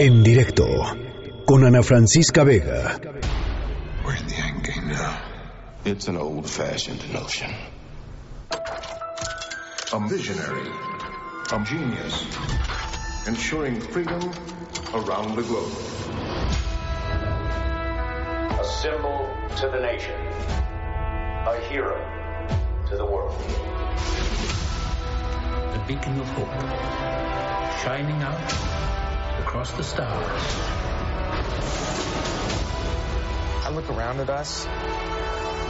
En directo con Ana Francisca Vega. We're in the endgame now. It's an old-fashioned notion. A visionary, a genius, ensuring freedom around the globe. A symbol to the nation. A hero to the world. a beacon of hope, shining out across the stars. I look around at us.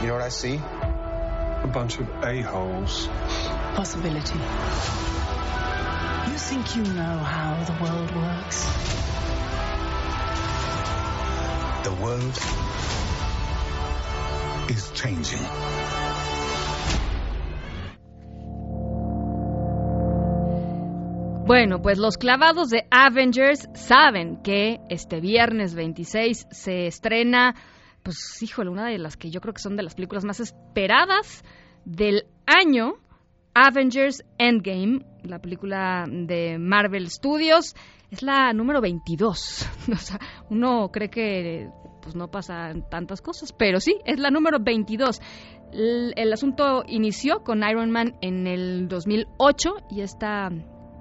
You know what I see? A bunch of a-holes. possibility. You think you know how the world works? The world is changing. Bueno, pues los clavados de Avengers saben que este viernes 26 se estrena, pues híjole, una de las que yo creo que son de las películas más esperadas del año, Avengers Endgame, la película de Marvel Studios, es la número 22. O sea, uno cree que pues no pasan tantas cosas, pero sí, es la número 22. El, el asunto inició con Iron Man en el 2008 y está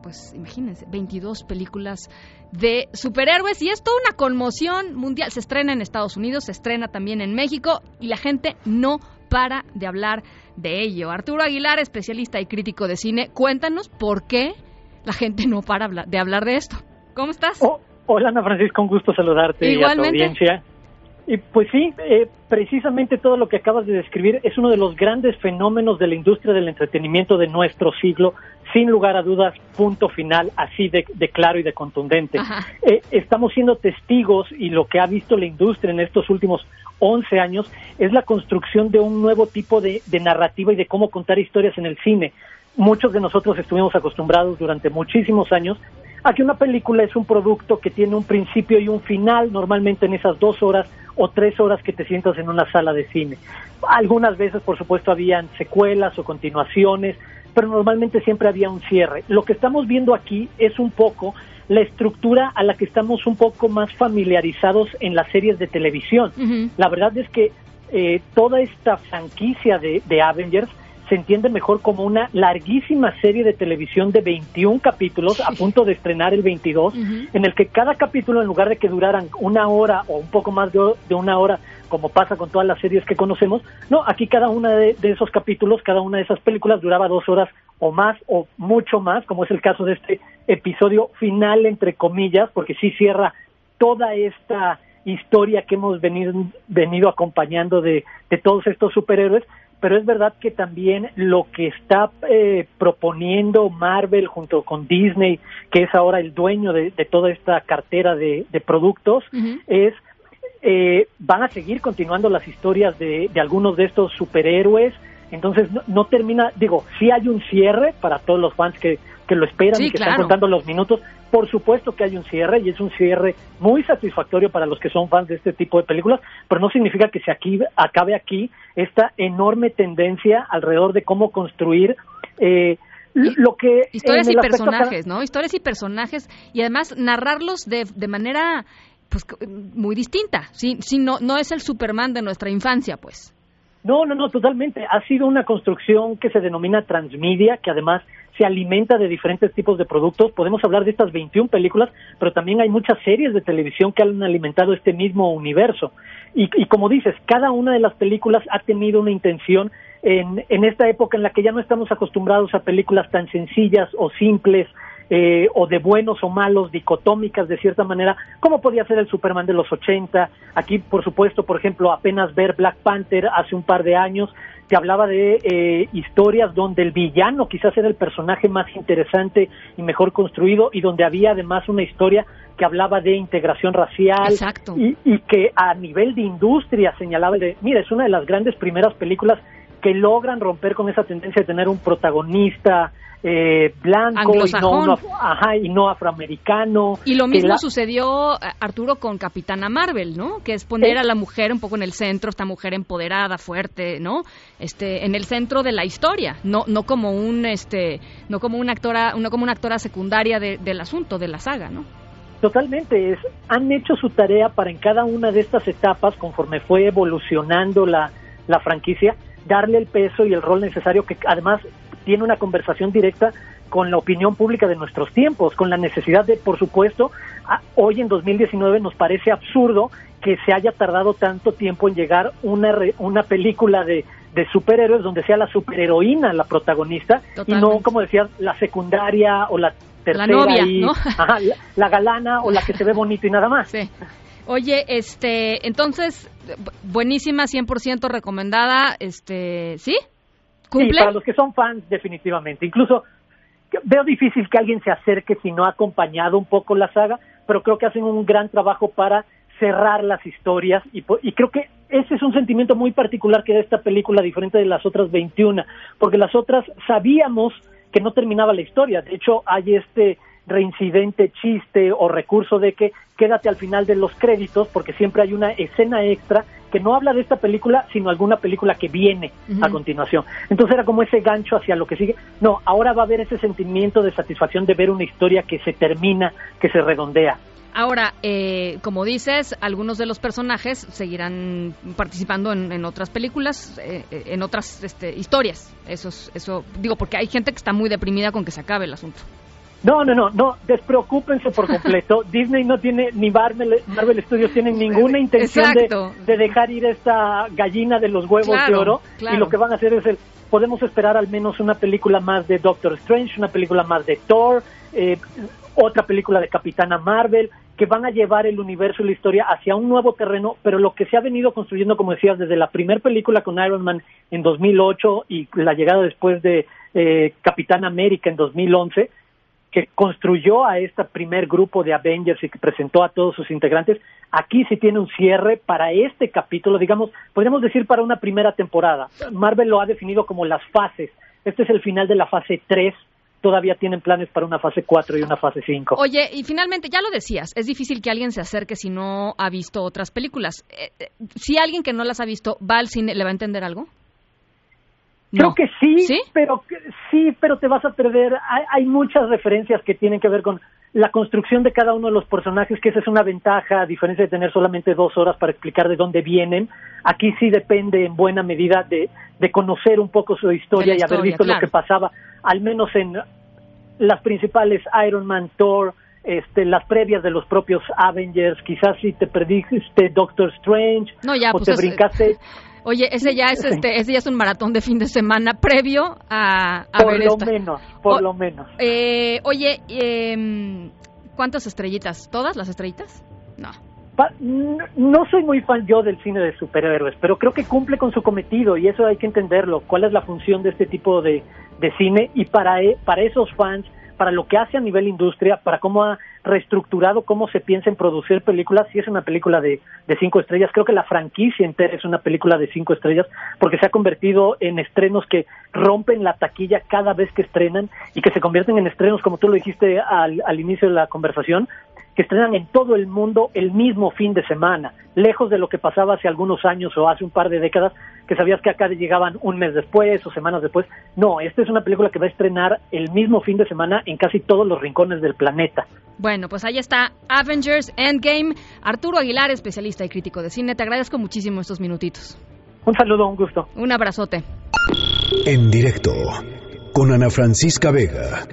pues imagínense, 22 películas de superhéroes y es toda una conmoción mundial. Se estrena en Estados Unidos, se estrena también en México y la gente no para de hablar de ello. Arturo Aguilar, especialista y crítico de cine, cuéntanos por qué la gente no para de hablar de esto. ¿Cómo estás? Oh, hola Ana Francisco, un gusto saludarte Igualmente. y a tu audiencia. Y pues sí, eh, precisamente todo lo que acabas de describir es uno de los grandes fenómenos de la industria del entretenimiento de nuestro siglo, sin lugar a dudas, punto final, así de, de claro y de contundente. Eh, estamos siendo testigos y lo que ha visto la industria en estos últimos 11 años es la construcción de un nuevo tipo de, de narrativa y de cómo contar historias en el cine. Muchos de nosotros estuvimos acostumbrados durante muchísimos años a que una película es un producto que tiene un principio y un final, normalmente en esas dos horas o tres horas que te sientas en una sala de cine. Algunas veces, por supuesto, habían secuelas o continuaciones, pero normalmente siempre había un cierre. Lo que estamos viendo aquí es un poco la estructura a la que estamos un poco más familiarizados en las series de televisión. La verdad es que eh, toda esta franquicia de, de Avengers se entiende mejor como una larguísima serie de televisión de 21 capítulos a punto de estrenar el 22, Ujú. en el que cada capítulo, en lugar de que duraran una hora o un poco más de, de una hora, como pasa con todas las series que conocemos, no, aquí cada uno de, de esos capítulos, cada una de esas películas duraba dos horas o más o mucho más, como es el caso de este episodio final, entre comillas, porque sí cierra toda esta historia que hemos venido, venido acompañando de, de todos estos superhéroes, pero es verdad que también lo que está eh, proponiendo Marvel junto con Disney, que es ahora el dueño de, de toda esta cartera de, de productos, es eh, van a seguir continuando las historias de, de algunos de estos superhéroes. Entonces no, no termina, digo, sí hay un cierre para todos los fans que, que lo esperan Sí, y que claro. están contando los minutos. Por supuesto que hay un cierre y es un cierre muy satisfactorio para los que son fans de este tipo de películas, pero no significa que se aquí, acabe aquí esta enorme tendencia alrededor de cómo construir eh, lo que Historias y personajes, ¿no? Historias y personajes y además narrarlos de, de manera pues muy distinta. Sí, sí, no, no es el Superman de nuestra infancia, pues. No, no, no, totalmente. Ha sido una construcción que se denomina transmedia, que además se alimenta de diferentes tipos de productos. Podemos hablar de estas 21 películas, pero también hay muchas series de televisión que han alimentado este mismo universo. Y, y como dices, cada una de las películas ha tenido una intención en, en esta época en la que ya no estamos acostumbrados a películas tan sencillas o simples, eh, o de buenos o malos, dicotómicas de cierta manera, como podía ser el Superman de los 80. Aquí, por supuesto, por ejemplo, apenas ver Black Panther hace un par de años, te hablaba de eh, historias donde el villano quizás era el personaje más interesante y mejor construido y donde había además una historia que hablaba de integración racial Exacto. y, y que a nivel de industria señalaba de, mira, es una de las grandes primeras películas que logran romper con esa tendencia de tener un protagonista eh, blanco y no, ajá, y no afroamericano. Y lo mismo la- sucedió, eh, Arturo, con Capitana Marvel, ¿no? Que es poner a la mujer un poco en el centro, esta mujer empoderada, fuerte, ¿no? Este, en el centro de la historia, no, no como un, este, no como una actora, no como una actora secundaria de- del asunto, de la saga, ¿no? Totalmente, es, han hecho su tarea para en cada una de estas etapas, conforme fue evolucionando la, la franquicia, darle el peso y el rol necesario que además tiene una conversación directa con la opinión pública de nuestros tiempos, con la necesidad de, por supuesto, hoy en 2019 nos parece absurdo que se haya tardado tanto tiempo en llegar una, una película de, de superhéroes donde sea la superheroína la protagonista y no, como decía, la secundaria o la tercera la novia, ¿no? la, galana o la que se ve bonito y nada más. Oye, este, entonces, buenísima, 100% recomendada, este, ¿sí? ¿Cumple? Sí, para los que son fans, definitivamente. Incluso veo difícil que alguien se acerque si no ha acompañado un poco la saga, pero creo que hacen un gran trabajo para cerrar las historias y, y, creo que ese es un sentimiento muy particular que da esta película diferente de las otras 21, porque las otras sabíamos que no terminaba la historia, de hecho hay este reincidente chiste o recurso de que quédate al final de los créditos porque siempre hay una escena extra que no habla de esta película, sino alguna película que viene a continuación. Entonces era como ese gancho hacia lo que sigue. No, ahora va a haber ese sentimiento de satisfacción de ver una historia que se termina, que se redondea. Ahora, eh, como dices, algunos de los personajes seguirán participando en, otras películas, eh, eh, en otras este, historias. Eso, eso digo, porque hay gente que está muy deprimida con que se acabe el asunto. No, no, no, no, despreocúpense por completo. Disney no tiene, ni Marvel, Marvel Studios tienen ninguna intención de, dejar ir esta gallina de los huevos de oro. Y lo que van a hacer es el, podemos esperar al menos una película más de Doctor Strange, una película más de Thor, eh, otra película de Capitana Marvel, que van a llevar el universo y la historia hacia un nuevo terreno, pero lo que se ha venido construyendo, como decías, desde la primera película con Iron Man en 2008 y la llegada después de eh, Capitán América en 2011, que construyó a este primer grupo de Avengers y que presentó a todos sus integrantes, aquí sí tiene un cierre para este capítulo, digamos, podríamos decir para una primera temporada. Marvel lo ha definido como las fases. Este es el final de la fase 3 todavía tienen planes para una fase 4 y una fase 5. Oye, y finalmente, ya lo decías, es difícil que alguien se acerque si no ha visto otras películas. Eh, eh, si alguien que no las ha visto va al cine, ¿le va a entender algo? Creo que sí, pero sí, pero te vas a perder. Hay, muchas referencias que tienen que ver con la construcción de cada uno de los personajes, que esa es una ventaja, a diferencia de tener solamente dos horas para explicar de dónde vienen. Aquí sí depende en buena medida de, de conocer un poco su historia, y haber visto lo que pasaba, al menos en las principales Iron Man, Thor, este, las previas de los propios Avengers, quizás si te perdiste Doctor Strange, o pues te brincaste. Oye, ese ya es este, ese ya es un maratón de fin de semana previo a, a por lo menos, por lo menos. Eh, oye, eh, ¿cuántas estrellitas? ¿Todas las estrellitas? No. no soy muy fan yo del cine de superhéroes, pero creo que cumple con su cometido y eso hay que entenderlo. ¿Cuál es la función de este tipo de, de cine? Y para, e, para esos fans para lo que hace a nivel industria, para cómo ha reestructurado cómo se piensa en producir películas, si es una película de, de cinco estrellas, creo que la franquicia entera es una película de cinco estrellas, porque se ha convertido en estrenos que rompen la taquilla cada vez que estrenan y que se convierten en estrenos, como tú lo dijiste al, al inicio de la conversación, que estrenan en todo el mundo el mismo fin de semana, lejos de lo que pasaba hace algunos años o hace un par de décadas, que sabías que acá llegaban un mes después o semanas después. No, esta es una película que va a estrenar el mismo fin de semana en casi todos los rincones del planeta. Bueno, pues ahí está Avengers Endgame. Arturo Aguilar, especialista y crítico de cine, te agradezco muchísimo estos minutitos. Un saludo, un gusto. Un abrazote. En directo con Ana Francisca Vega.